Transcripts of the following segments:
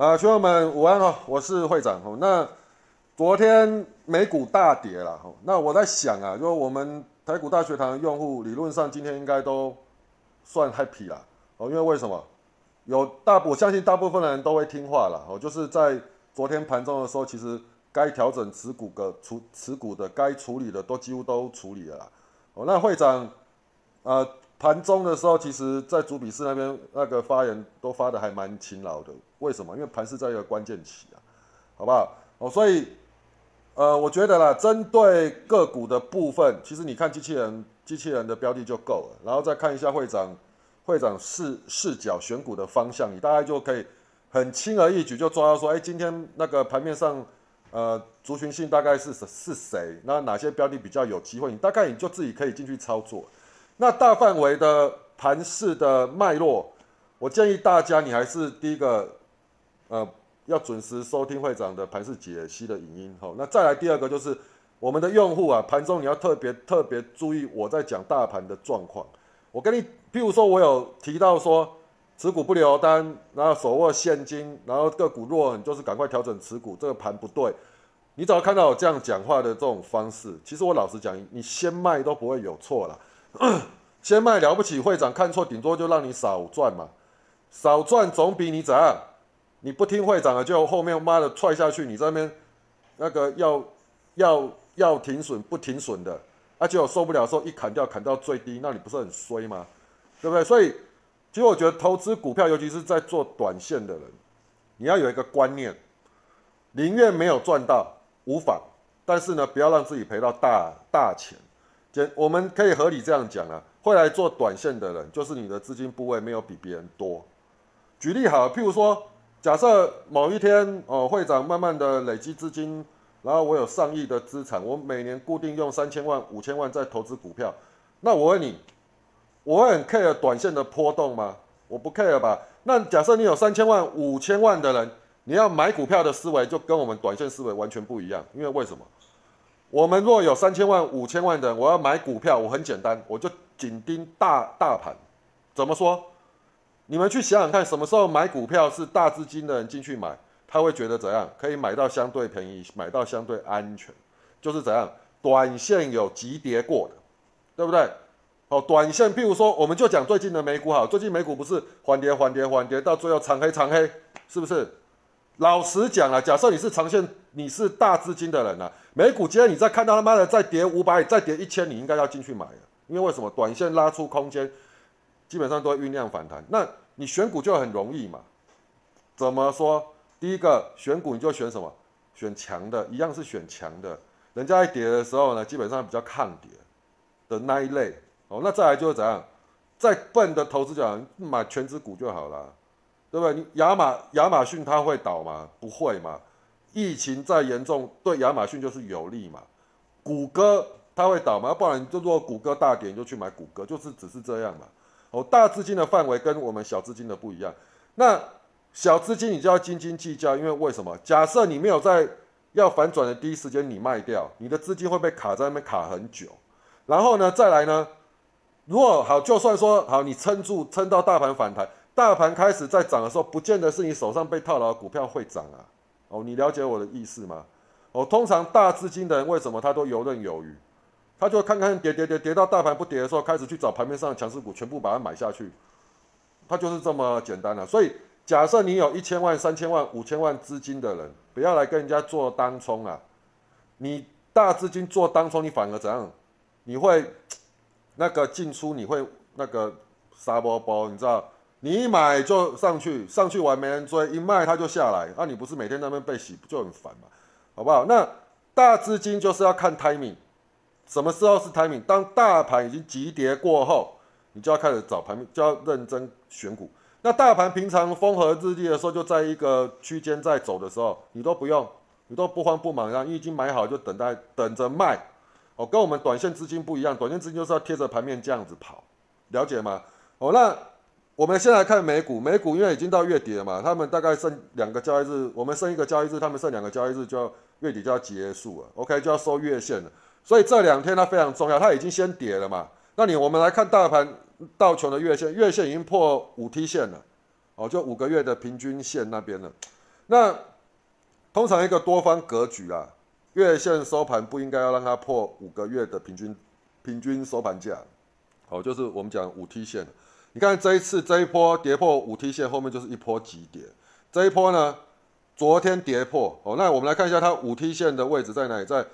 啊，学友们午安哦，我是会长哦。那昨天美股大跌了哦，那我在想啊，就我们台股大学堂用户，理论上今天应该都算 happy 啦哦，因为为什么？有大我相信大部分的人都会听话了哦，就是在昨天盘中的时候，其实该调整持股的处持股的该处理的都几乎都处理了啦哦。那会长呃。盘中的时候，其实，在主笔室那边那个发言都发的还蛮勤劳的。为什么？因为盘是在一个关键期啊，好不好？哦，所以，呃，我觉得啦，针对个股的部分，其实你看机器人，机器人的标的就够了，然后再看一下会长，会长视视角选股的方向，你大概就可以很轻而易举就抓到说，哎，今天那个盘面上，呃，族群性大概是是谁？那哪些标的比较有机会？你大概你就自己可以进去操作。那大范围的盘势的脉络，我建议大家，你还是第一个，呃，要准时收听会长的盘势解析的影音。好，那再来第二个就是我们的用户啊，盘中你要特别特别注意我在讲大盘的状况。我跟你，譬如说我有提到说持股不留单，然后手握现金，然后个股弱，你就是赶快调整持股，这个盘不对。你只要看到我这样讲话的这种方式，其实我老实讲，你先卖都不会有错了。先卖了不起，会长看错，顶多就让你少赚嘛，少赚总比你怎样？你不听会长的，就后面妈的踹下去，你这边那个要要要停损不停损的，而且我受不了时候一砍掉砍到最低，那你不是很衰吗？对不对？所以其实我觉得投资股票，尤其是在做短线的人，你要有一个观念，宁愿没有赚到无妨，但是呢，不要让自己赔到大大钱。我们可以合理这样讲啊，会来做短线的人，就是你的资金部位没有比别人多。举例好，譬如说，假设某一天哦，会长慢慢的累积资金，然后我有上亿的资产，我每年固定用三千万、五千万在投资股票，那我问你，我会很 care 短线的波动吗？我不 care 吧。那假设你有三千万、五千万的人，你要买股票的思维就跟我们短线思维完全不一样，因为为什么？我们若有三千万、五千万的人，我要买股票，我很简单，我就紧盯大大盘。怎么说？你们去想想看，什么时候买股票是大资金的人进去买，他会觉得怎样？可以买到相对便宜，买到相对安全，就是怎样？短线有急跌过的，对不对？哦，短线，譬如说，我们就讲最近的美股好，最近美股不是缓跌、缓跌、缓跌，到最后长黑、长黑，是不是？老实讲啊，假设你是长线，你是大资金的人啊，美股今天你再看到他妈的再跌五百，再跌一千，你应该要进去买了，因为为什么？短线拉出空间，基本上都会酝酿反弹。那你选股就很容易嘛？怎么说？第一个选股你就选什么？选强的，一样是选强的。人家一跌的时候呢，基本上比较抗跌的那一类哦。那再来就是怎样？再笨的投资者买全指股就好了。对不对？你亚马亚马逊它会倒吗？不会嘛。疫情再严重，对亚马逊就是有利嘛。谷歌它会倒吗？不然就果谷歌大跌，你就去买谷歌，就是只是这样嘛。哦，大资金的范围跟我们小资金的不一样。那小资金你就要斤斤计较，因为为什么？假设你没有在要反转的第一时间你卖掉，你的资金会被卡在那边卡很久。然后呢，再来呢，如果好，就算说好，你撑住，撑到大盘反弹。大盘开始在涨的时候，不见得是你手上被套牢的股票会涨啊。哦，你了解我的意思吗？哦，通常大资金的人为什么他都游刃有余？他就看看跌跌跌跌到大盘不跌的时候，开始去找盘面上的强势股，全部把它买下去。他就是这么简单了。所以，假设你有一千万、三千万、五千万资金的人，不要来跟人家做当冲啊。你大资金做当冲，你反而怎样？你会那个进出，你会那个杀波波，你知道？你一买就上去，上去完没人追，一卖它就下来，那你不是每天那边被洗，就很烦嘛？好不好？那大资金就是要看 timing，什么时候是 timing？当大盘已经急跌过后，你就要开始找盘面，就要认真选股。那大盘平常风和日丽的时候，就在一个区间在走的时候，你都不用，你都不慌不忙，然后已经买好就等待等着卖。哦，跟我们短线资金不一样，短线资金就是要贴着盘面这样子跑，了解吗？哦，那。我们先来看美股，美股因为已经到月底了嘛，他们大概剩两个交易日，我们剩一个交易日，他们剩两个交易日就要月底就要结束了，OK 就要收月线了。所以这两天它非常重要，它已经先跌了嘛。那你我们来看大盘道琼的月线，月线已经破五 T 线了，哦，就五个月的平均线那边了。那通常一个多方格局啊，月线收盘不应该要让它破五个月的平均平均收盘价，哦，就是我们讲五 T 线。你看这一次这一波跌破五 T 线，后面就是一波急跌。这一波呢，昨天跌破哦，那我们来看一下它五 T 线的位置在哪里，在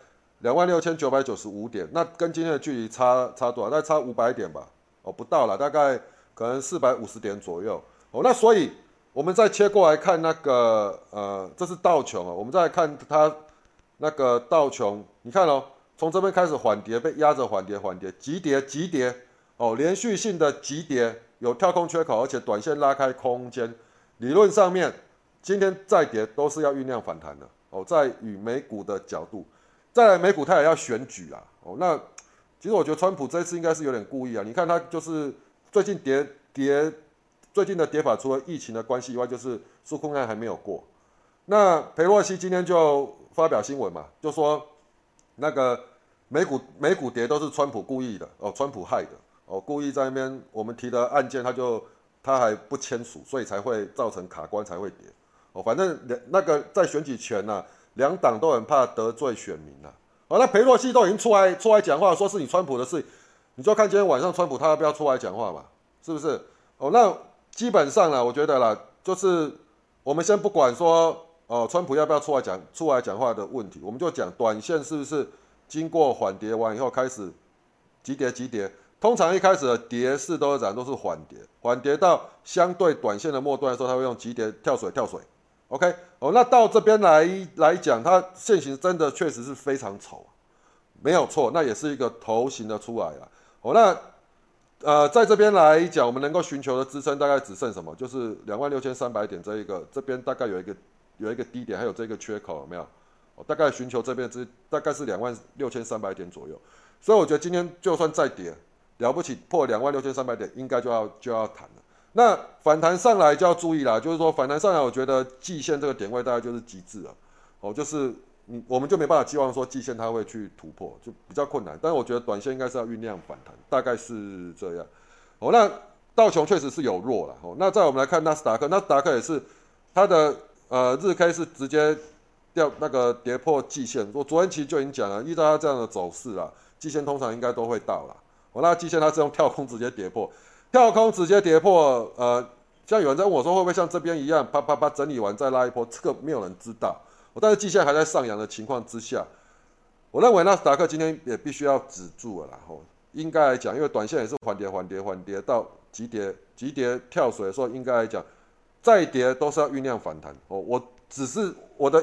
两万六千九百九十五点，那跟今天的距离差差多少？大概差五百点吧，哦，不到了，大概可能四百五十点左右。哦，那所以。我们再切过来看那个，呃，这是道琼啊。我们再看它那个道琼，你看哦，从这边开始缓跌，被压着缓跌，缓跌，急跌，急跌，哦，连续性的急跌，有跳空缺口，而且短线拉开空间，理论上面今天再跌都是要酝酿反弹的，哦，在与美股的角度，再来美股它也要选举啊，哦，那其实我觉得川普这次应该是有点故意啊，你看他就是最近跌跌。最近的跌法，除了疫情的关系以外，就是纾控案还没有过。那裴洛西今天就发表新闻嘛，就说那个美股美股跌都是川普故意的哦，川普害的哦，故意在那边我们提的案件，他就他还不签署，所以才会造成卡关才会跌哦。反正两那个在选举权呐，两党都很怕得罪选民呐。哦，那裴洛西都已经出来出来讲话，说是你川普的事，你就看今天晚上川普他要不要出来讲话嘛？是不是？哦，那。基本上呢，我觉得啦，就是我们先不管说哦，川普要不要出来讲出来讲话的问题，我们就讲短线是不是经过缓跌完以后开始急跌急跌。通常一开始的跌势都是讲都是缓跌，缓跌到相对短线的末端的时候，它会用急跌跳水跳水。OK，哦，那到这边来来讲，它现形真的确实是非常丑，没有错，那也是一个头型的出来了。哦，那。呃，在这边来讲，我们能够寻求的支撑大概只剩什么？就是两万六千三百点这一个，这边大概有一个有一个低点，还有这个缺口，有没有？我大概寻求这边之大概是两万六千三百点左右。所以我觉得今天就算再跌，了不起破两万六千三百点，应该就要就要弹了。那反弹上来就要注意啦，就是说反弹上来，我觉得季线这个点位大概就是极致了，哦，就是。你我们就没办法寄望说季线它会去突破，就比较困难。但是我觉得短线应该是要酝酿反弹，大概是这样。哦，那道琼确实是有弱了。哦，那再我们来看纳斯达克，纳斯达克也是它的呃日 K 是直接掉那个跌破季线。我昨天其实就已经讲了，依照它这样的走势啊，季线通常应该都会到了。我，那季线它是用跳空直接跌破，跳空直接跌破。呃，像有人在问我说会不会像这边一样，啪啪啪整理完再拉一波？这个没有人知道。我但是季线还在上扬的情况之下，我认为纳斯达克今天也必须要止住了。然后应该来讲，因为短线也是缓跌、缓跌、缓跌到急跌、急跌跳水的时候，应该来讲再跌都是要酝酿反弹。哦，我只是我的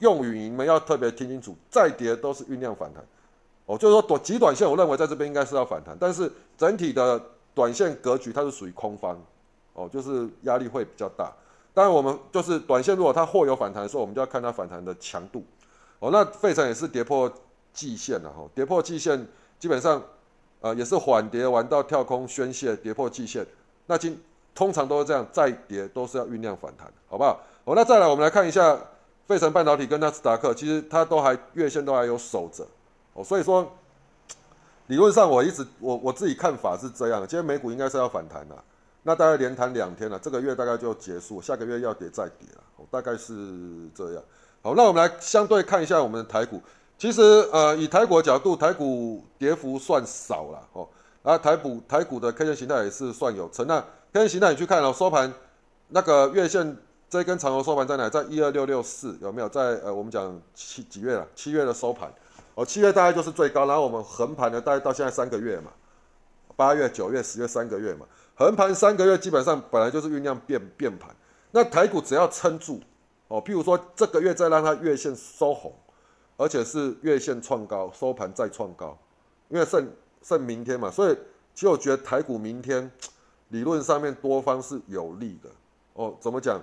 用语，你们要特别听清楚，再跌都是酝酿反弹。哦，就是说短极短线，我认为在这边应该是要反弹，但是整体的短线格局它是属于空方。哦，就是压力会比较大。当然，我们就是短线，如果它或有反弹的时候，我们就要看它反弹的强度。哦，那费城也是跌破季线了哈，跌破季线，基本上，呃，也是缓跌完到跳空宣泄，跌破季线。那今通常都是这样，再跌都是要酝酿反弹，好不好？哦，那再来，我们来看一下费城半导体跟纳斯达克，其实它都还月线都还有守着。哦，所以说，理论上我一直我我自己看法是这样，今天美股应该是要反弹的。那大概连弹两天了，这个月大概就结束，下个月要跌再跌了，大概是这样。好，那我们来相对看一下我们的台股。其实，呃，以台股的角度，台股跌幅算少了哦。啊，台股台股的 K 线形态也是算有成。那 K 线形态你去看哦，收盘那个月线这根长头收盘在哪？在一二六六四有没有？在呃，我们讲七几月了？七月的收盘哦，七月大概就是最高，然后我们横盘的大概到现在三个月嘛，八月、九月、十月三个月嘛。横盘三个月，基本上本来就是酝酿变变盘。那台股只要撑住，哦，譬如说这个月再让它月线收红，而且是月线创高，收盘再创高，因为剩剩明天嘛，所以其实我觉得台股明天理论上面多方是有利的。哦，怎么讲？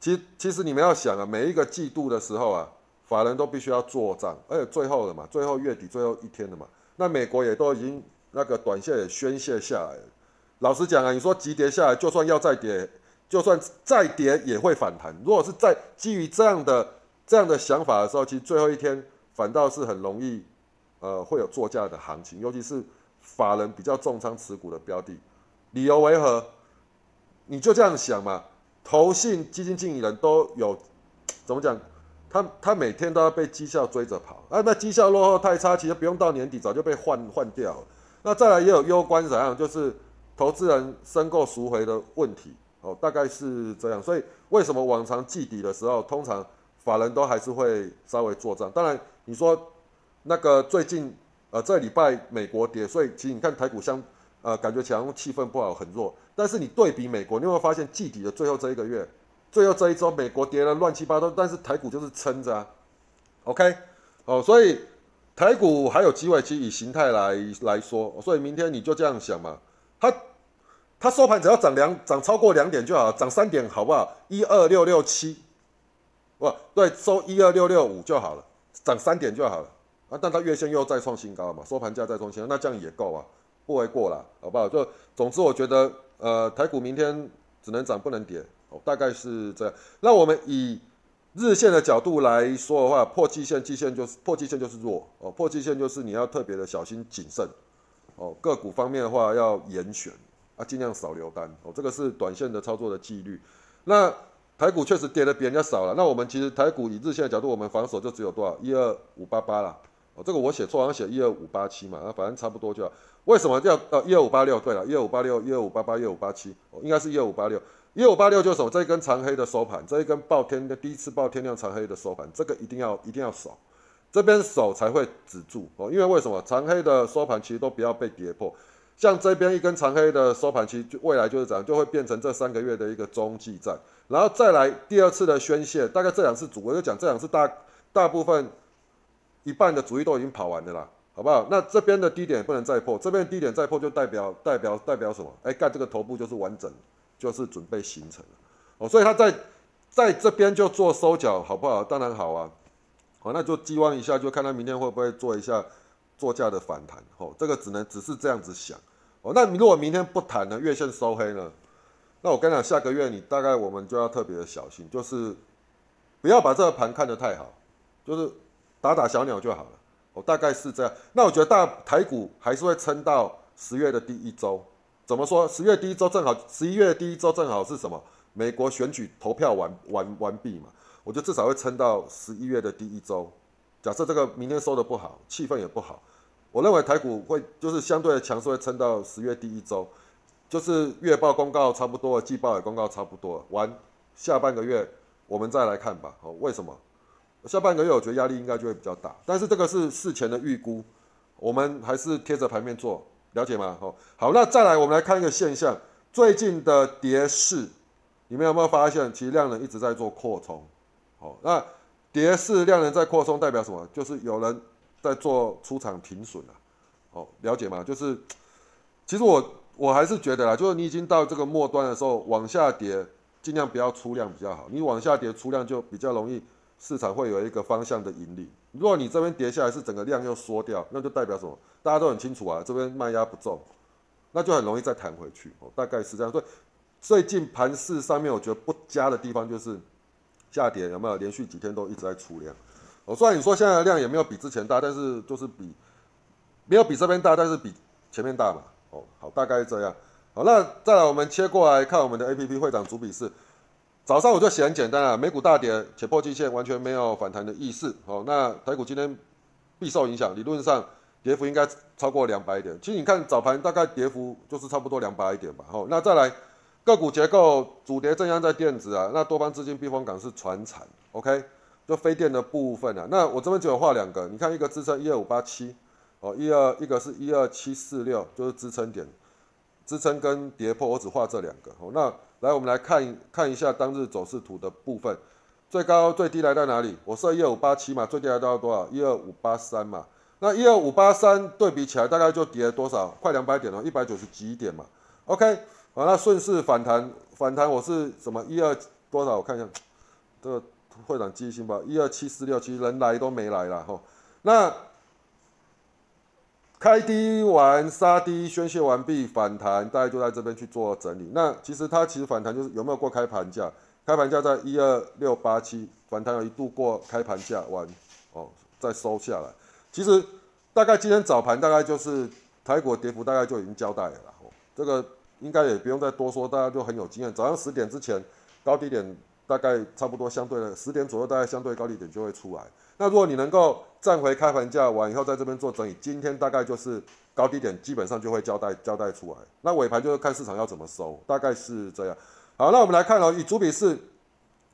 其其实你们要想啊，每一个季度的时候啊，法人都必须要做账，而且最后了嘛，最后月底最后一天了嘛，那美国也都已经那个短线也宣泄下来了。老实讲啊，你说急跌下来，就算要再跌，就算再跌也会反弹。如果是在基于这样的这样的想法的时候，其实最后一天反倒是很容易，呃，会有作价的行情，尤其是法人比较重仓持股的标的。理由为何？你就这样想嘛，投信基金经理人都有怎么讲？他他每天都要被绩效追着跑，啊，那绩效落后太差，其实不用到年底早就被换换掉了。那再来也有攸关怎样，就是投资人申购赎回的问题，哦，大概是这样。所以为什么往常季底的时候，通常法人都还是会稍微做账？当然你说那个最近呃这礼拜美国跌，所以其实你看台股相呃感觉强气氛不好很弱，但是你对比美国，你有没有发现季底的最后这一个月？最后这一周，美国跌了乱七八糟，但是台股就是撑着啊。OK，哦，所以台股还有机会，其实以形态来来说，所以明天你就这样想嘛。它它收盘只要涨两涨超过两点就好，涨三点好不好？一二六六七，不对，收一二六六五就好了，涨三点就好了啊。但它月线又再创新高嘛，收盘价再创新高，那这样也够啊，不为过了，好不好？就总之我觉得，呃，台股明天只能涨不能跌。哦，大概是这样。那我们以日线的角度来说的话，破季线，季线就是破季线就是弱哦，破季线就是你要特别的小心谨慎哦。个股方面的话要严选啊，尽量少留单哦，这个是短线的操作的纪律。那台股确实跌的比人家少了，那我们其实台股以日线的角度，我们防守就只有多少一二五八八啦。哦，这个我写错，好像写一二五八七嘛，那，反正差不多就。为什么要呃一二五八六？对了，一二五八六，一二五八八，一二五八七，哦，应该是一二五八六。一五八六就守？这一根长黑的收盘，这一根爆天的第一次爆天量长黑的收盘，这个一定要一定要守，这边守才会止住哦。因为为什么长黑的收盘其实都不要被跌破，像这边一根长黑的收盘，其实就未来就是这样，就会变成这三个月的一个中继站，然后再来第二次的宣泄，大概这两次主，我就讲这两次大大部分一半的主力都已经跑完的啦，好不好？那这边的低点不能再破，这边低点再破就代表代表代表什么？哎，干这个头部就是完整。就是准备形成了哦，所以他在在这边就做收脚，好不好？当然好啊，好，那就寄望一下，就看他明天会不会做一下作价的反弹。哦，这个只能只是这样子想哦。那如果明天不弹呢，月线收黑呢？那我跟你讲，下个月你大概我们就要特别的小心，就是不要把这个盘看得太好，就是打打小鸟就好了。哦，大概是这样。那我觉得大台股还是会撑到十月的第一周。怎么说？十月第一周正好，十一月第一周正好是什么？美国选举投票完完完毕嘛？我就至少会撑到十一月的第一周。假设这个明天收的不好，气氛也不好，我认为台股会就是相对的强势，会撑到十月第一周，就是月报公告差不多，季报也公告差不多，完下半个月我们再来看吧。哦，为什么？下半个月我觉得压力应该就会比较大，但是这个是事前的预估，我们还是贴着盘面做。了解吗？好，好，那再来，我们来看一个现象，最近的跌势，你们有没有发现，其实量能一直在做扩充？好，那跌势量能在扩充，代表什么？就是有人在做出场停损了。好，了解吗？就是，其实我我还是觉得啦，就是你已经到这个末端的时候，往下跌，尽量不要出量比较好。你往下跌出量，就比较容易市场会有一个方向的引领。如果你这边跌下来是整个量又缩掉，那就代表什么？大家都很清楚啊，这边卖压不重，那就很容易再弹回去。哦，大概是这样。所以最近盘市上面，我觉得不佳的地方就是下跌有没有连续几天都一直在出量。哦，虽然你说现在的量也没有比之前大，但是就是比没有比这边大，但是比前面大嘛。哦，好，大概是这样。好，那再来我们切过来看我们的 A P P 会长主笔是。早上我就写很简单啊，美股大跌且破季线，完全没有反弹的意思。哦，那台股今天必受影响，理论上跌幅应该超过两百点。其实你看早盘大概跌幅就是差不多两百点吧。好，那再来个股结构，主跌正央在电子啊，那多方资金避风港是船产，OK，就非电的部分啊。那我这边只有画两个，你看一个支撑一二五八七，哦，一二一个是一二七四六，就是支撑点，支撑跟跌破我只画这两个。哦，那。来，我们来看看一下当日走势图的部分，最高最低来到哪里？我设一二五八七嘛，最低来到多少？一二五八三嘛。那一二五八三对比起来，大概就跌了多少？快两百点了，一百九十几点嘛。OK，好，那顺势反弹，反弹我是什么？一二多少？我看一下，这个会长记性吧。一二七四六，其实人来都没来了哈。那开低完杀低宣泄完毕反弹，大概就在这边去做整理。那其实它其实反弹就是有没有过开盘价？开盘价在一二六八七，反弹有一度过开盘价完哦，再收下来。其实大概今天早盘大概就是台股跌幅大概就已经交代了啦。这个应该也不用再多说，大家就很有经验。早上十点之前高低点大概差不多相对的十点左右，大概相对高低点就会出来。那如果你能够站回开盘价完以后，在这边做整理，今天大概就是高低点基本上就会交代交代出来。那尾盘就是看市场要怎么收，大概是这样。好，那我们来看哦，以主笔是，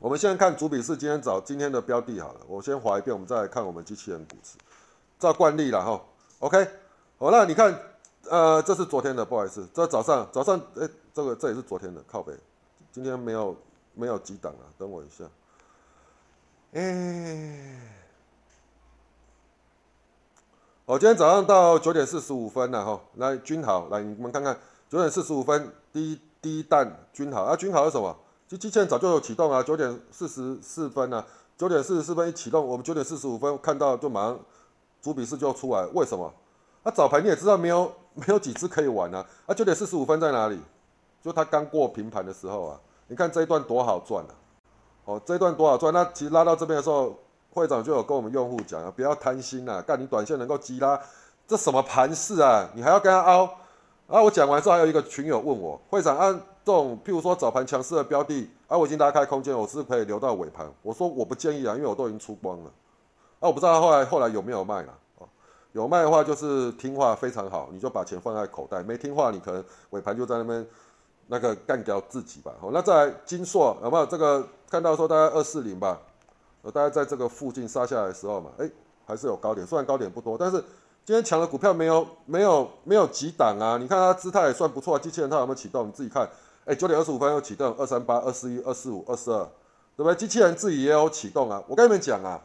我们现在看主笔是，今天找今天的标的好了。我先划一遍，我们再来看我们机器人股市，照惯例了哈。OK，好，那你看，呃，这是昨天的，不好意思，这早上早上，哎，这个这也是昨天的靠背，今天没有没有几档啊，等我一下，哎。哦，今天早上到九点四十五分了哈，来君豪，来你们看看九点四十五分第一第一弹君豪啊，君豪是什么？机机器人早就有启动啊，九点四十四分呢，九点四十四分一启动，我们九点四十五分看到就马上主笔式就出来，为什么？那早盘你也知道没有没有几只可以玩啊，啊九点四十五分在哪里？就它刚过平盘的时候啊，你看这一段多好赚啊，哦这一段多好赚，那其实拉到这边的时候。会长就有跟我们用户讲啊，不要贪心呐，干你短线能够急拉，这什么盘势啊？你还要跟他凹？啊，我讲完之后，还有一个群友问我，会长按这种譬如说早盘强势的标的，啊，我已经拉开空间，我是可以留到尾盘。我说我不建议啊，因为我都已经出光了。啊，我不知道后来后来有没有卖了啊，有卖的话就是听话非常好，你就把钱放在口袋；没听话，你可能尾盘就在那边那个干掉自己吧。好，那在金硕有没有这个看到说大概二四零吧？呃，大概在这个附近杀下来的时候嘛，哎，还是有高点，虽然高点不多，但是今天抢的股票没有没有没有几档啊。你看它姿态也算不错，机器人它有没有启动？你自己看，哎，九点二十五分又启动，二三八、二四一、二四五、二四二，对不对？机器人自己也有启动啊。我跟你们讲啊，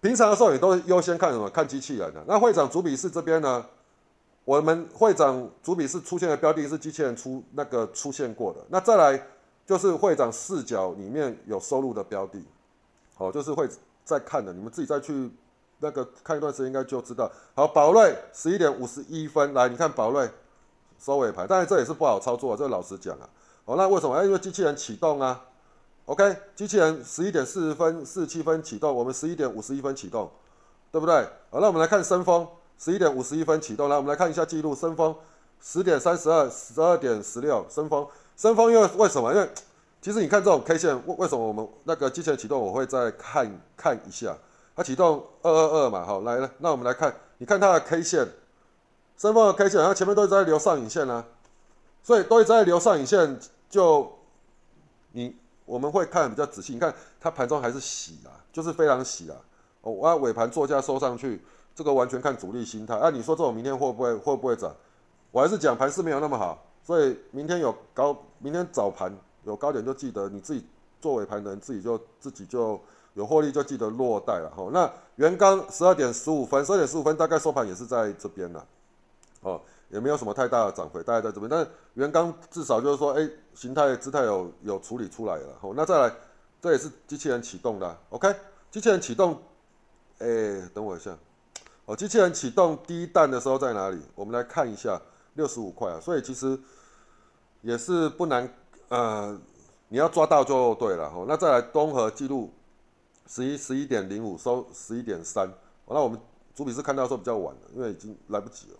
平常的时候你都优先看什么？看机器人的。那会长主笔是这边呢，我们会长主笔是出现的标的是机器人出那个出现过的。那再来就是会长视角里面有收入的标的。哦，就是会再看的，你们自己再去那个看一段时间，应该就知道。好，宝瑞十一点五十一分，来，你看宝瑞收尾盘，但是这也是不好操作，这老实讲啊。哦，那为什么？哎，因为机器人启动啊。OK，机器人十一点四十分、四十七分启动，我们十一点五十一分启动，对不对？好，那我们来看深峰，十一点五十一分启动，来，我们来看一下记录，深峰十点三十二、十二点十六，深峰，深峰因为为什么？因为其实你看这种 K 线，为为什么我们那个机器人启动，我会再看看一下，它启动二二二嘛，好，来了，那我们来看，你看它的 K 线，升峰的 K 线，它前面都一直在留上影线啊，所以都一直在留上影线，就你我们会看比较仔细，你看它盘中还是洗啊，就是非常洗啊，哦，我尾盘做价收上去，这个完全看主力心态，啊，你说这种明天会不会会不会涨？我还是讲盘势没有那么好，所以明天有高，明天早盘。有高点就记得你自己做尾盘的人自己就自己就有获利就记得落袋了哈。那元刚十二点十五分，十二点十五分大概收盘也是在这边了，哦，也没有什么太大的涨回，大概在这边。但元刚至少就是说，哎，形态姿态有有处理出来了。好，那再来，这也是机器人启动的，OK，机器人启动，哎，等我一下，哦，机器人启动第一弹的时候在哪里？我们来看一下，六十五块啊，所以其实也是不难。呃，你要抓到就对了哈。那再来综合记录，十一十一点零五收十一点三。那我们主笔是看到说比较晚了，因为已经来不及了。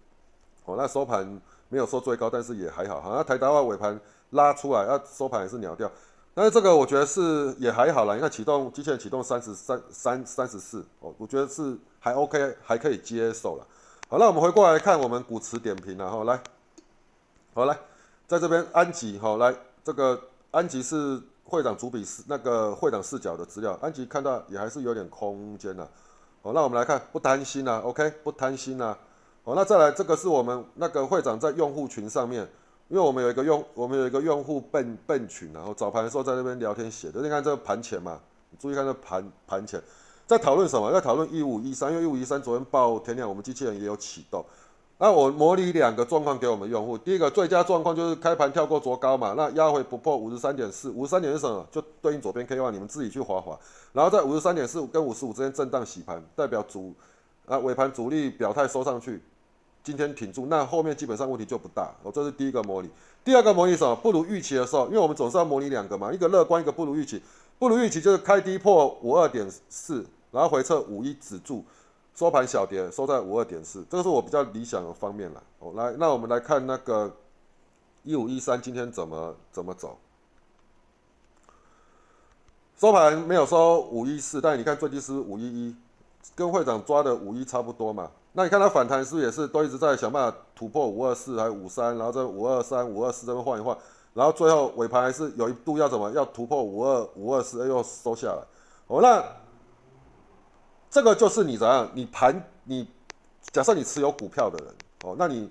哦，那收盘没有收最高，但是也还好。好像台达话尾盘拉出来，那收盘也是鸟掉。但是这个我觉得是也还好了。你看启动机器人启动三十三三三十四，哦，我觉得是还 OK，还可以接受了。好，那我们回过来看我们股池点评了哈，来，好来，在这边安吉好来。这个安吉是会长主笔视那个会长视角的资料，安吉看到也还是有点空间的。好，那我们来看，不贪心啊，OK，不贪心啊。好，那再来，这个是我们那个会长在用户群上面，因为我们有一个用我们有一个用户笨笨群，然后早盘的时候在那边聊天写的，你看这个盘前嘛，你注意看这盘盘前在讨论什么？在讨论一五一三，因为一五一三昨天报天亮，我们机器人也有启动。那我模拟两个状况给我们用户。第一个最佳状况就是开盘跳过昨高嘛，那压回不破五十三点四，五十三点是什么？就对应左边 K Y，你们自己去划划。然后在五十三点四跟五十五之间震荡洗盘，代表主啊尾盘主力表态收上去，今天挺住，那后面基本上问题就不大。哦，这是第一个模拟。第二个模拟什么？不如预期的时候，因为我们总是要模拟两个嘛，一个乐观，一个不如预期。不如预期就是开低破五二点四，然后回撤五一止住。收盘小跌，收在五二点四，这个是我比较理想的方面了。哦，来，那我们来看那个一五一三今天怎么怎么走。收盘没有收五一四，但你看最低是五一一，跟会长抓的五一差不多嘛。那你看它反弹是不是也是都一直在想办法突破五二四还五三，然后在五二三、五二四这边换一换，然后最后尾盘还是有一度要怎么要突破五二五二四，又收下来。哦，那这个就是你怎样？你盘你假设你持有股票的人，哦，那你。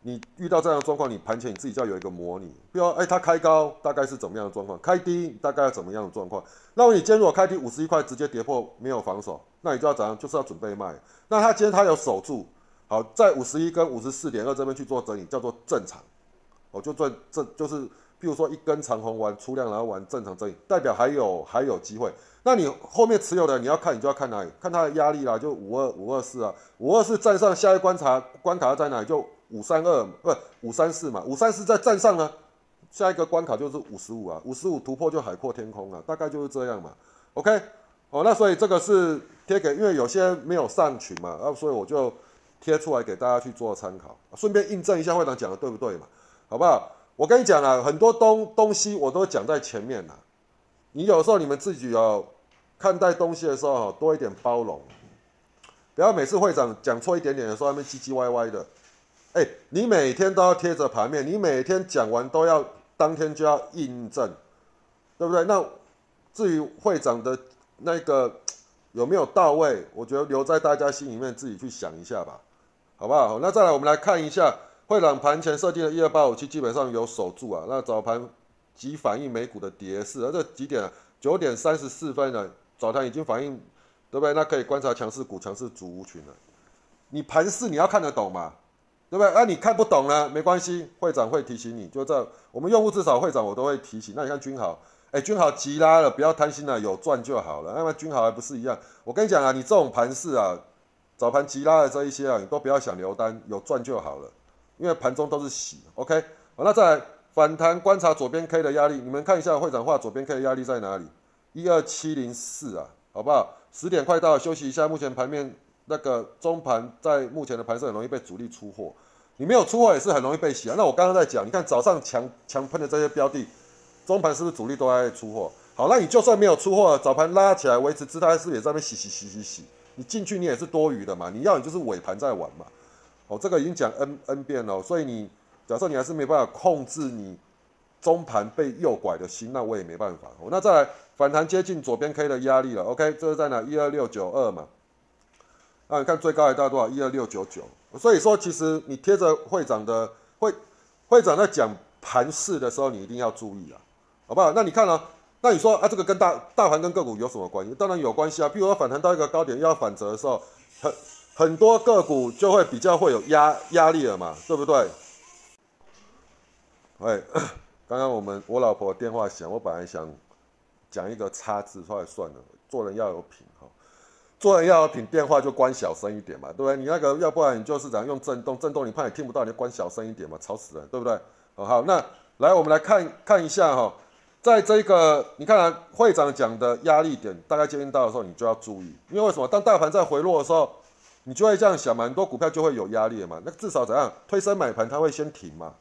你遇到这样的状况，你盘前你自己就要有一个模拟，比如哎，它开高大概是怎么样的状况，开低大概怎么样的状况。那么你今天如果开低五十一块直接跌破没有防守，那你就要怎样？就是要准备卖。那他今天他有守住，好在五十一跟五十四点二这边去做整理，叫做正常。哦，就做这就是，比如说一根长红丸出量然后玩正常整理，代表还有还有机会。那你后面持有的你要看，你就要看哪里？看它的压力啦，就五二五二四啊，五二四站上下一观察关卡在哪里就。五三二不五三四嘛，五三四在站上呢，下一个关卡就是五十五啊，五十五突破就海阔天空了，大概就是这样嘛。OK，哦，那所以这个是贴给，因为有些没有上群嘛，啊，所以我就贴出来给大家去做参考，顺便印证一下会长讲的对不对嘛，好不好？我跟你讲啊，很多东东西我都讲在前面了，你有时候你们自己要看待东西的时候多一点包容，不要每次会长讲错一点点的时候，那边唧唧歪歪的。哎，你每天都要贴着盘面，你每天讲完都要当天就要印证，对不对？那至于会长的那个有没有到位，我觉得留在大家心里面自己去想一下吧，好不好？那再来我们来看一下会长盘前设定的一二八五七，基本上有守住啊。那早盘即反映美股的跌势，而这几点？九点三十四分呢，早盘已经反映，对不对？那可以观察强势股、强势主群了。你盘势你要看得懂嘛？对不对？啊，你看不懂呢，没关系，会长会提醒你。就这，我们用户至少会长我都会提醒。那你看君豪，哎，君豪急拉了，不要贪心了，有赚就好了。那么君豪还不是一样？我跟你讲啊，你这种盘势啊，早盘急拉的这一些啊，你都不要想留单，有赚就好了。因为盘中都是洗，OK。好，那再来反弹观察左边 K 的压力，你们看一下会长画左边 K 的压力在哪里？一二七零四啊，好不好？十点快到，休息一下。目前盘面。那个中盘在目前的盘势很容易被主力出货，你没有出货也是很容易被洗啊。那我刚刚在讲，你看早上强强喷的这些标的，中盘是不是主力都在出货？好，那你就算没有出货，早盘拉起来维持姿态，是不是也在那边洗洗洗洗洗？你进去你也是多余的嘛，你要你就是尾盘在玩嘛。哦，这个已经讲 n n 遍了，所以你假设你还是没办法控制你中盘被诱拐的心，那我也没办法。那再来反弹接近左边 K 的压力了，OK，这是在哪？一二六九二嘛。啊，你看最高还到多少？一二六九九。所以说，其实你贴着会长的会会长在讲盘势的时候，你一定要注意啊，好不好？那你看啊？那你说啊，这个跟大大盘跟个股有什么关系？当然有关系啊。比如说反弹到一个高点又要反折的时候，很很多个股就会比较会有压压力了嘛，对不对？哎，刚刚我们我老婆电话响，我本来想讲一个叉字，出来算了，做人要有品哈。做人要有品电话就关小声一点嘛，对不对？你那个要不然你就是怎样用震动，震动你怕你听不到，你就关小声一点嘛，吵死人，对不对？好，那来我们来看看一下哈，在这个你看会长讲的压力点，大概接近到的时候，你就要注意，因为为什么？当大盘在回落的时候，你就会这样想嘛，很多股票就会有压力嘛，那至少怎样推升买盘，它会先停嘛，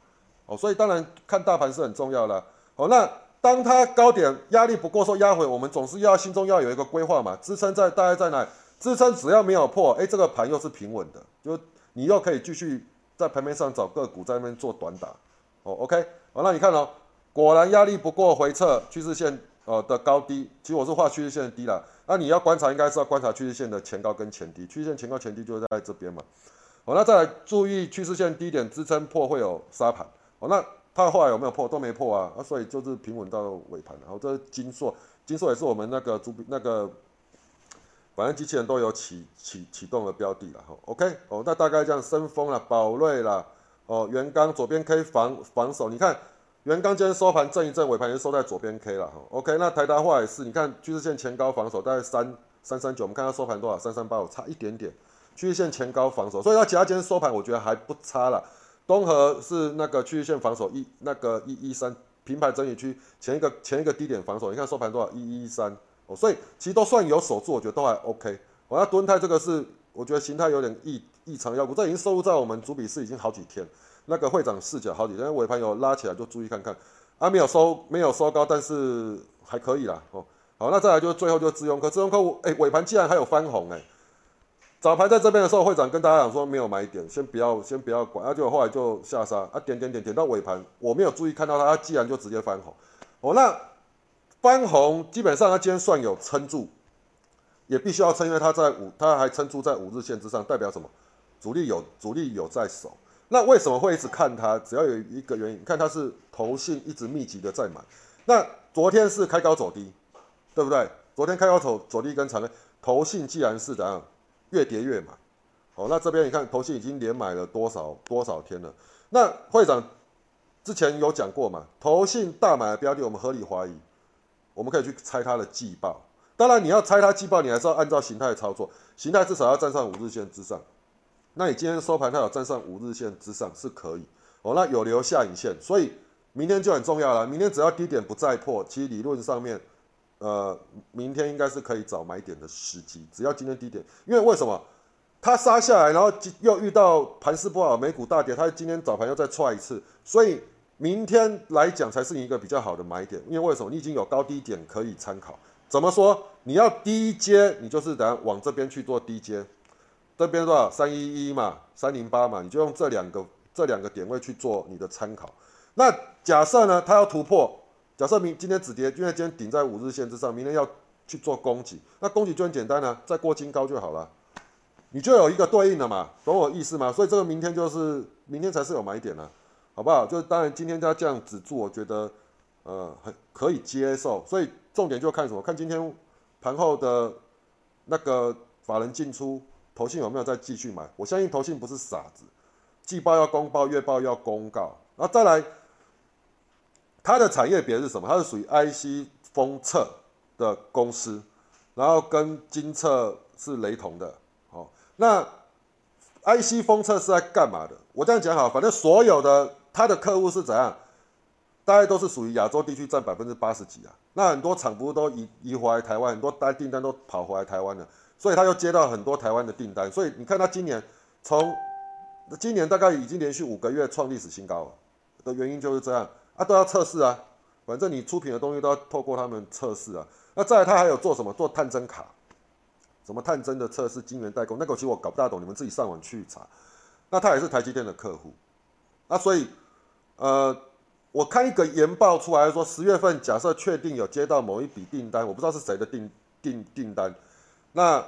哦，所以当然看大盘是很重要的，好，那。当它高点压力不够说压回，我们总是要心中要有一个规划嘛。支撑在大概在哪？支撑只要没有破，哎，这个盘又是平稳的，就你又可以继续在盘面上找个股在那边做短打。哦，OK，好，那你看哦，果然压力不过回撤趋势线呃的高低，其实我是画趋势线的低了。那你要观察，应该是要观察趋势线的前高跟前低，趋势线前高前低就在这边嘛。好，那再来注意趋势线低点支撑破会有杀盘。好，那。它后来有没有破？都没破啊，啊，所以就是平稳到尾盘。然后这是金硕，金硕也是我们那个主那个，反正机器人都有启启启动的标的了哈。OK，哦，那大概这样，升峰了，宝瑞了，哦，元刚左边可以防防守，你看元刚今天收盘震一震，尾盘就收在左边 K 了哈。OK，那台达化也是，你看趋势线前高防守大概三三三九，我们看它收盘多少？三三八五，差一点点，趋势线前高防守，所以它其他今天收盘我觉得还不差了。东河是那个趋势线防守一那个一一三平盘整理区前一个前一个低点防守，你看收盘多少一一三哦，所以其实都算有守住，我觉得都还 OK。我要蹲泰这个是我觉得形态有点异异常妖股，这已经收入在我们主笔室已经好几天，那个会长视角好几天，尾盘有拉起来就注意看看，啊没有收没有收高，但是还可以啦哦。好，那再来就最后就是资用科，资用科哎尾盘竟然还有翻红哎，早盘在这边的时候，会长跟大家讲说没有买点，先不要先不要管，啊结果后来就下杀啊点点点点到尾盘，我没有注意看到它，它既然就直接翻红，哦那翻红基本上它今天算有撑住，也必须要撑，因为它在五它还撑住在五日线之上，代表什么？主力有主力有在守。那为什么会一直看它？只要有一个原因，看它是头信一直密集的在买。那昨天是开高走低，对不对？昨天开高走走低跟长的头信既然是怎样越跌越买，哦，那这边你看头信已经连买了多少多少天了？那会长之前有讲过嘛？头信大买的标的，我们合理怀疑，我们可以去猜它的季报。当然你要猜它季报，你还是要按照形态操作，形态至少要站上五日线之上。那你今天收盘它有站上五日线之上是可以哦，那有留下影线，所以明天就很重要了。明天只要低点不再破，其实理论上面，呃，明天应该是可以找买点的时机。只要今天低点，因为为什么它杀下来，然后又遇到盘势不好，美股大跌，它今天早盘又再踹一次，所以明天来讲才是一个比较好的买点。因为为什么？你已经有高低点可以参考。怎么说？你要低接，你就是等下往这边去做低接。这边多少三一一嘛，三零八嘛，你就用这两个这两个点位去做你的参考。那假设呢，它要突破，假设明今天止跌，因为今天顶在五日线之上，明天要去做攻击，那攻击就很简单了，再过金高就好了，你就有一个对应的嘛，懂我意思吗？所以这个明天就是明天才是有买点了，好不好？就是当然今天它这样止住，我觉得呃很可以接受。所以重点就看什么？看今天盘后的那个法人进出。投信有没有再继续买？我相信投信不是傻子，季报要公报，月报要公告，然后再来，它的产业别是什么？它是属于 IC 封测的公司，然后跟金测是雷同的。好，那 IC 封测是在干嘛的？我这样讲好，反正所有的它的客户是怎样，大概都是属于亚洲地区占百分之八十几啊。那很多厂不是都移移回来台湾，很多单订单都跑回来台湾了。所以他又接到很多台湾的订单，所以你看他今年从今年大概已经连续五个月创历史新高了，的原因就是这样啊，都要测试啊，反正你出品的东西都要透过他们测试啊。那再来他还有做什么？做探针卡，什么探针的测试、晶圆代工，那个其实我搞不大懂，你们自己上网去查。那他也是台积电的客户，那所以呃，我看一个研报出来说，十月份假设确定有接到某一笔订单，我不知道是谁的订订订单。那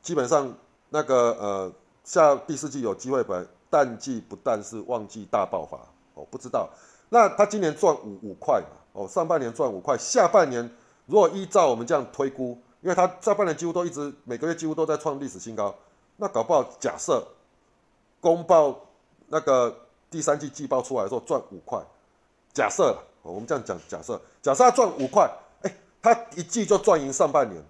基本上那个呃，下第四季有机会，本淡季不但是旺季大爆发哦，不知道。那他今年赚五五块嘛，哦，上半年赚五块，下半年如果依照我们这样推估，因为他下半年几乎都一直每个月几乎都在创历史新高，那搞不好假设公报那个第三季季报出来的时候赚五块，假设哦我们这样讲，假设假设他赚五块，哎，他一季就赚赢上半年。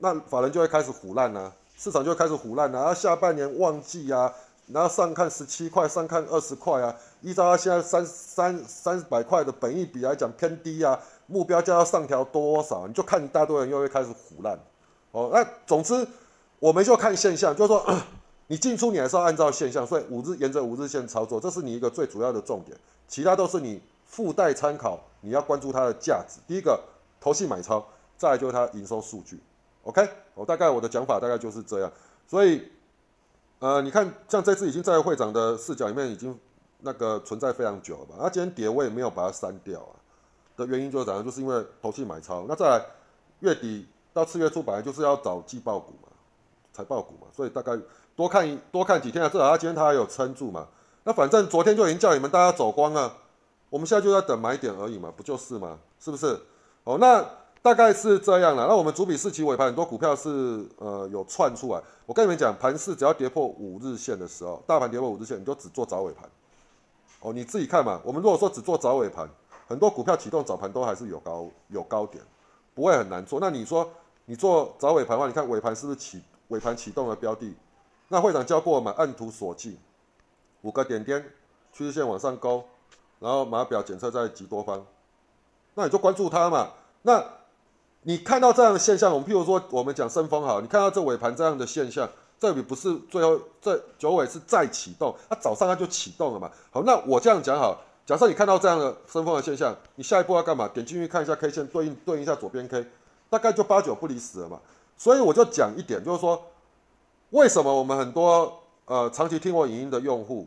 那法人就会开始腐烂呐，市场就会开始腐烂呐。然后下半年旺季啊，然后上看十七块，上看二十块啊。依照他现在三三三百块的本益比来讲偏低啊，目标价要上调多少？你就看一大堆人又会开始腐烂。哦，那总之我们就看现象，就是说你进出你还是要按照现象，所以五日沿着五日线操作，这是你一个最主要的重点，其他都是你附带参考，你要关注它的价值。第一个投信买超，再来就是它营收数据。OK，我大概我的讲法大概就是这样，所以，呃，你看，像这次已经在会长的视角里面已经那个存在非常久了吧？那今天跌我也没有把它删掉啊，的原因就是怎样？就是因为投信买超。那再来月底到次月初本来就是要找季报股嘛，财报股嘛，所以大概多看一多看几天啊，至少他今天他还有撑住嘛。那反正昨天就已经叫你们大家走光了，我们现在就在等买点而已嘛，不就是吗？是不是？哦，那。大概是这样了。那我们主笔四期尾盘很多股票是呃有串出来。我跟你们讲，盘市只要跌破五日线的时候，大盘跌破五日线，你就只做早尾盘。哦，你自己看嘛。我们如果说只做早尾盘，很多股票启动早盘都还是有高有高点，不会很难做。那你说你做早尾盘的话，你看尾盘是不是启尾盘启动的标的？那会长教过我嘛？按图索骥，五个点点，趋势线往上勾，然后码表检测在极多方，那你就关注它嘛。那你看到这样的现象，我们譬如说，我们讲升风好，你看到这尾盘这样的现象，这里不是最后这九尾是再启动，它早上它就启动了嘛。好，那我这样讲好，假设你看到这样的升风的现象，你下一步要干嘛？点进去看一下 K 线，对应对应一下左边 K，大概就八九不离十了嘛。所以我就讲一点，就是说，为什么我们很多呃长期听我影音的用户，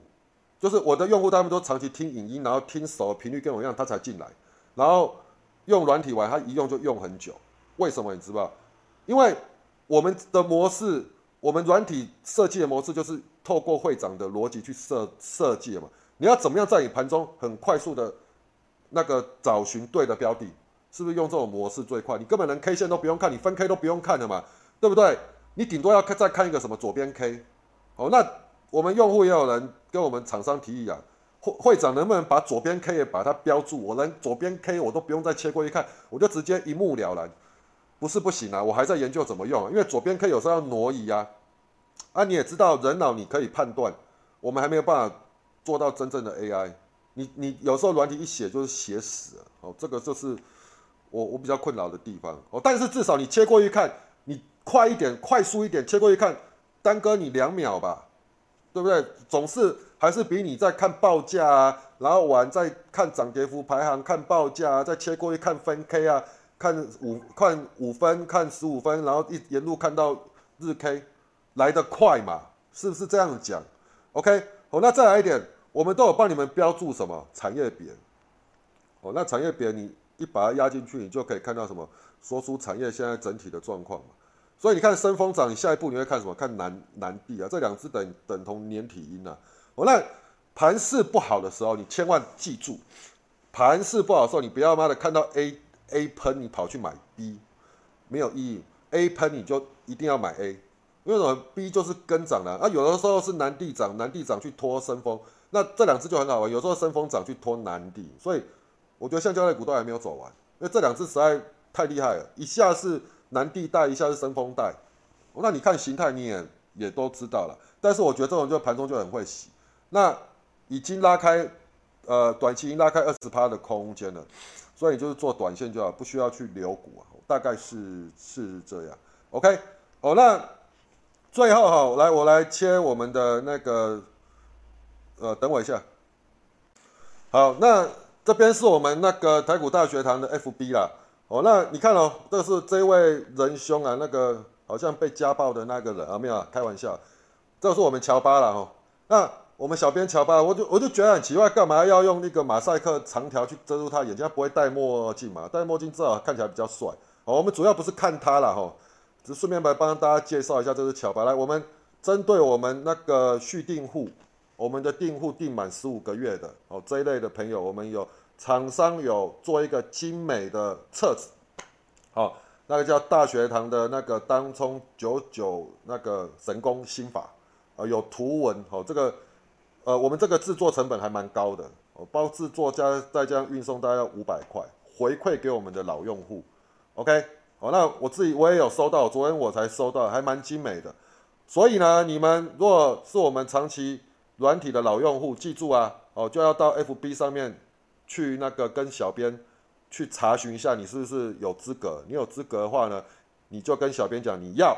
就是我的用户，他们都长期听影音，然后听熟，频率跟我一样，他才进来，然后用软体玩，它一用就用很久。为什么你知道？因为我们的模式，我们软体设计的模式就是透过会长的逻辑去设设计的嘛。你要怎么样在你盘中很快速的，那个找寻对的标的，是不是用这种模式最快？你根本连 K 线都不用看，你分 K 都不用看的嘛，对不对？你顶多要看再看一个什么左边 K，哦，那我们用户也有人跟我们厂商提议啊，会会长能不能把左边 K 也把它标注？我连左边 K 我都不用再切过去看，我就直接一目了然。不是不行啊，我还在研究怎么用，因为左边 K 有时候要挪移啊。啊，你也知道，人脑你可以判断，我们还没有办法做到真正的 AI。你你有时候软体一写就是写死了，哦，这个就是我我比较困扰的地方。哦，但是至少你切过去看，你快一点，快速一点切过去看，耽搁你两秒吧，对不对？总是还是比你在看报价啊，然后玩再看涨跌幅排行，看报价啊，再切过去看分 K 啊。看五看五分，看十五分，然后一沿路看到日 K，来得快嘛？是不是这样讲？OK，哦，那再来一点，我们都有帮你们标注什么产业别？哦，那产业别你一把它压进去，你就可以看到什么？说出产业现在整体的状况嘛。所以你看升风涨，你下一步你会看什么？看南南地啊，这两只等等同年体音啊。哦，那盘势不好的时候，你千万记住，盘势不好的时候，你不要妈的看到 A。A 喷你跑去买 B，没有意义。A 喷你就一定要买 A，因为什么？B 就是跟涨的啊。有的时候是南地涨，南地涨去拖升风，那这两只就很好玩。有时候升风涨去拖南地，所以我觉得橡胶类股都还没有走完，因为这两只实在太厉害了。一下是南地带，一下是升风带，那你看形态你也也都知道了。但是我觉得这种就盘中就很会洗，那已经拉开，呃，短期已经拉开二十趴的空间了。所以就是做短线就好，不需要去留股啊，大概是是这样。OK，哦，那最后哈，来我来切我们的那个，呃，等我一下。好，那这边是我们那个台股大学堂的 FB 啦。哦，那你看哦，这是这位仁兄啊，那个好像被家暴的那个人啊，没有啊，开玩笑。这是我们乔巴了哈，那。我们小编乔巴，我就我就觉得很奇怪，干嘛要用那个马赛克长条去遮住他眼睛？他不会戴墨镜嘛？戴墨镜至少看起来比较帅。好，我们主要不是看他了哈，只顺便来帮大家介绍一下，这是乔巴。来，我们针对我们那个续订户，我们的订户订满十五个月的哦这一类的朋友，我们有厂商有做一个精美的册子，好，那个叫大学堂的那个当冲九九那个神功心法。啊，有图文。哦，这个。呃，我们这个制作成本还蛮高的，哦，包制作加再加上运送，大概要五百块，回馈给我们的老用户，OK，好，那我自己我也有收到，昨天我才收到，还蛮精美的，所以呢，你们如果是我们长期软体的老用户，记住啊，哦，就要到 FB 上面去那个跟小编去查询一下，你是不是有资格，你有资格的话呢，你就跟小编讲你要。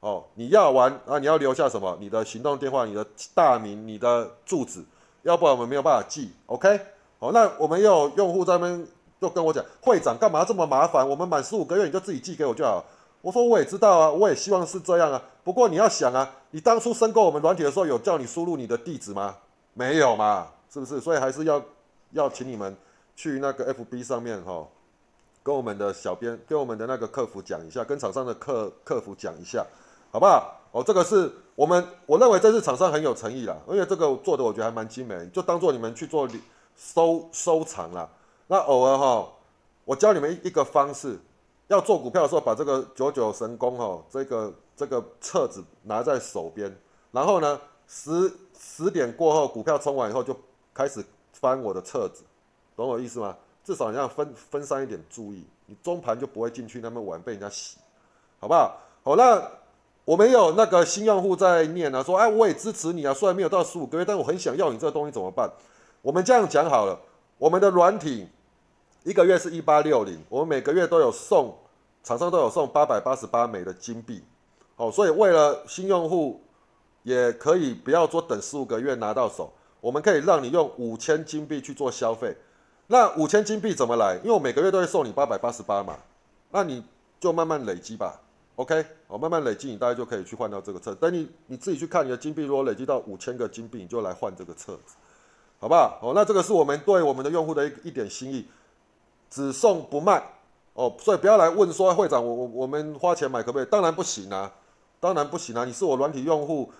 哦，你要完啊？你要留下什么？你的行动电话、你的大名、你的住址，要不然我们没有办法寄。OK，好，那我们有用户在那边就跟我讲，会长干嘛这么麻烦？我们满十五个月你就自己寄给我就好。我说我也知道啊，我也希望是这样啊。不过你要想啊，你当初申购我们软体的时候，有叫你输入你的地址吗？没有嘛，是不是？所以还是要要请你们去那个 FB 上面哈，跟我们的小编、跟我们的那个客服讲一下，跟厂商的客客服讲一下。好不好？哦，这个是我们，我认为这次厂商很有诚意啦，因为这个做的我觉得还蛮精美，就当做你们去做收收藏啦。那偶尔哈，我教你们一个方式，要做股票的时候，把这个九九神功哈，这个这个册子拿在手边，然后呢，十十点过后，股票冲完以后，就开始翻我的册子，懂我意思吗？至少你要分分散一点注意，你中盘就不会进去那么晚被人家洗，好不好？好，那。我们有那个新用户在念啊，说哎，我也支持你啊，虽然没有到十五个月，但我很想要你这个东西怎么办？我们这样讲好了，我们的软体一个月是一八六零，我们每个月都有送，厂商都有送八百八十八枚的金币，好，所以为了新用户也可以不要说等十五个月拿到手，我们可以让你用五千金币去做消费。那五千金币怎么来？因为我每个月都会送你八百八十八嘛，那你就慢慢累积吧。OK，哦，慢慢累积，你大概就可以去换到这个车。等你你自己去看你的金币，如果累积到五千个金币，你就来换这个车，好不好？哦，那这个是我们对我们的用户的一一点心意，只送不卖。哦，所以不要来问说会长，我我我们花钱买可不可以？当然不行啊，当然不行啊！你是我软体用户，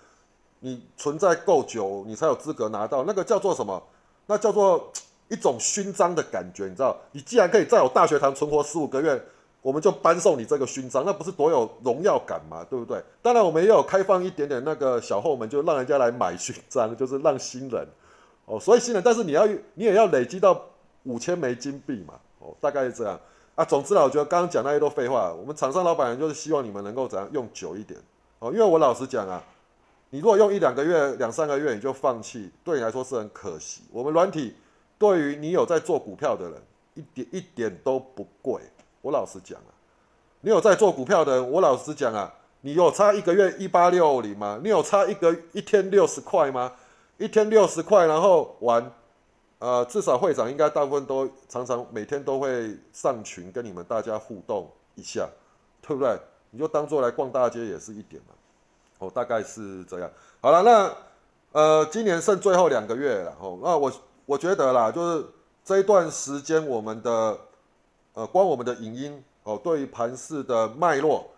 你存在够久，你才有资格拿到那个叫做什么？那叫做 一种勋章的感觉，你知道？你既然可以在我大学堂存活十五个月，我们就颁送你这个勋章，那不是多有荣耀感嘛？对不对？当然，我们也有开放一点点那个小后门，就让人家来买勋章，就是让新人哦，所以新人，但是你要 你也要累积到五千枚金币嘛，哦，大概是这样。啊，总之啊，我觉得刚刚讲那些都废话。我们厂商老板就是希望你们能够怎样用久一点哦，因为我老实讲啊，你如果用一两个月、两三个月你就放弃，对你来说是很可惜。我们软体对于你有在做股票的人，一点一点都不贵。我老实讲啊，你有在做股票的人，我老实讲啊，你有差一个月一八六零吗？你有差一个一天六十块吗？一天六十块，然后玩。呃，至少会长应该大部分都常常每天都会上群跟你们大家互动一下，对不对？你就当做来逛大街也是一点嘛。哦，大概是这样。好了，那呃，今年剩最后两个月了。哦，那我我觉得啦，就是这一段时间我们的呃，光我们的影音哦，对于盘市的脉络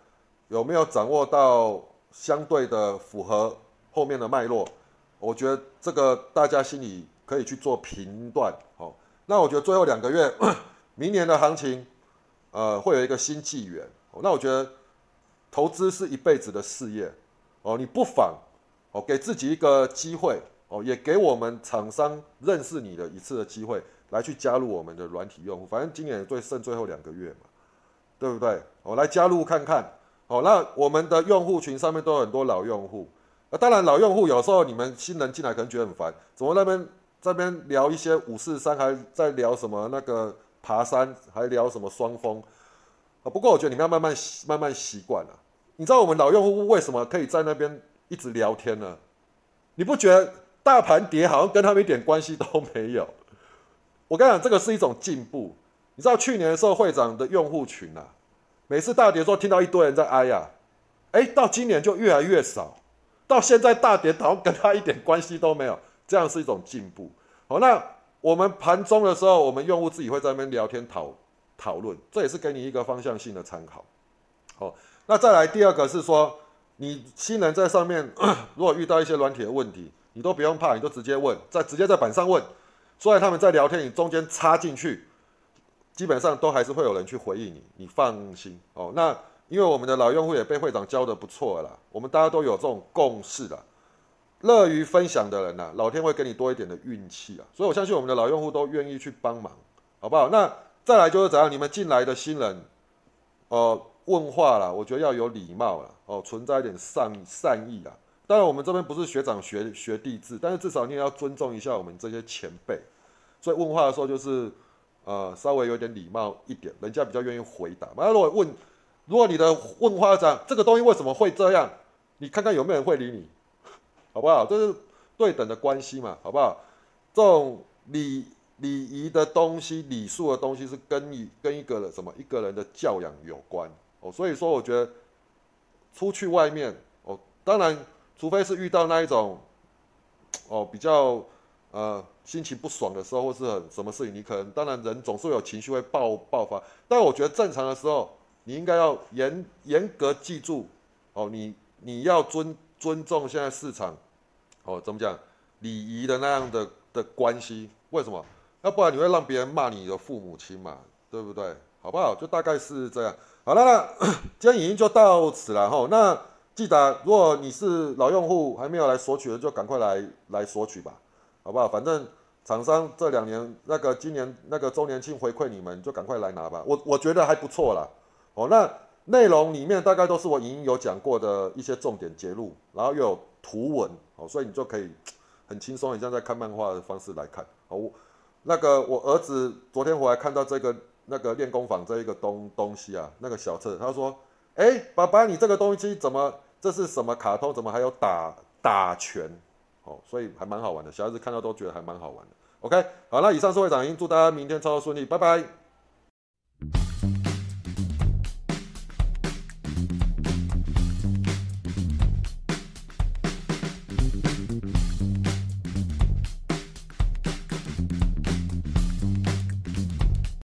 有没有掌握到相对的符合后面的脉络？我觉得这个大家心里。可以去做评断，好，那我觉得最后两个月，明年的行情，呃，会有一个新纪元。那我觉得投资是一辈子的事业，哦，你不妨，哦，给自己一个机会，哦，也给我们厂商认识你的一次的机会，来去加入我们的软体用户。反正今年最剩最后两个月嘛，对不对？哦，来加入看看，哦，那我们的用户群上面都有很多老用户，啊，当然老用户有时候你们新人进来可能觉得很烦，怎么那边？这边聊一些五四三，还在聊什么那个爬山，还聊什么双峰啊？不过我觉得你们要慢慢慢慢习惯了。你知道我们老用户为什么可以在那边一直聊天呢？你不觉得大盘跌好像跟他们一点关系都没有？我跟你讲，这个是一种进步。你知道去年的时候会长的用户群啊，每次大跌时候听到一堆人在哀呀，哎，到今年就越来越少，到现在大跌好像跟他一点关系都没有。这样是一种进步。好，那我们盘中的时候，我们用户自己会在那边聊天讨讨论，这也是给你一个方向性的参考。好，那再来第二个是说，你新人在上面，如果遇到一些软体的问题，你都不用怕，你就直接问，在直接在板上问。虽然他们在聊天，你中间插进去，基本上都还是会有人去回应你，你放心哦。那因为我们的老用户也被会长教的不错了，我们大家都有这种共识的。乐于分享的人呐，老天会给你多一点的运气啊，所以我相信我们的老用户都愿意去帮忙，好不好？那再来就是怎样，你们进来的新人，呃，问话了，我觉得要有礼貌了，哦，存在一点善善意啦。当然我们这边不是学长学学弟制，但是至少你也要尊重一下我们这些前辈，所以问话的时候就是呃稍微有点礼貌一点，人家比较愿意回答。那如果问，如果你的问话讲这个东西为什么会这样，你看看有没有人会理你。好不好？这是对等的关系嘛，好不好？这种礼礼仪的东西、礼数的东西，是跟你跟一个人什么一个人的教养有关哦。所以说，我觉得出去外面哦，当然，除非是遇到那一种哦比较呃心情不爽的时候，或是很什么事情，你可能当然人总是有情绪会爆爆发。但我觉得正常的时候，你应该要严严格记住哦，你你要尊。尊重现在市场，哦，怎么讲礼仪的那样的的关系？为什么？要不然你会让别人骂你的父母亲嘛？对不对？好不好？就大概是这样。好了，今天影音就到此了哈。那记得，如果你是老用户还没有来索取的，就赶快来来索取吧，好不好？反正厂商这两年那个今年那个周年庆回馈你们，就赶快来拿吧。我我觉得还不错啦。哦，那。内容里面大概都是我已经有讲过的一些重点节录，然后又有图文，哦，所以你就可以很轻松，很像在看漫画的方式来看。哦，那个我儿子昨天回来看到这个那个练功坊这一个东东西啊，那个小册，他说：“哎，爸爸，你这个东西怎么？这是什么卡通？怎么还有打打拳？哦，所以还蛮好玩的，小孩子看到都觉得还蛮好玩的。” OK，好，那以上是会长，祝大家明天操作顺利，拜拜。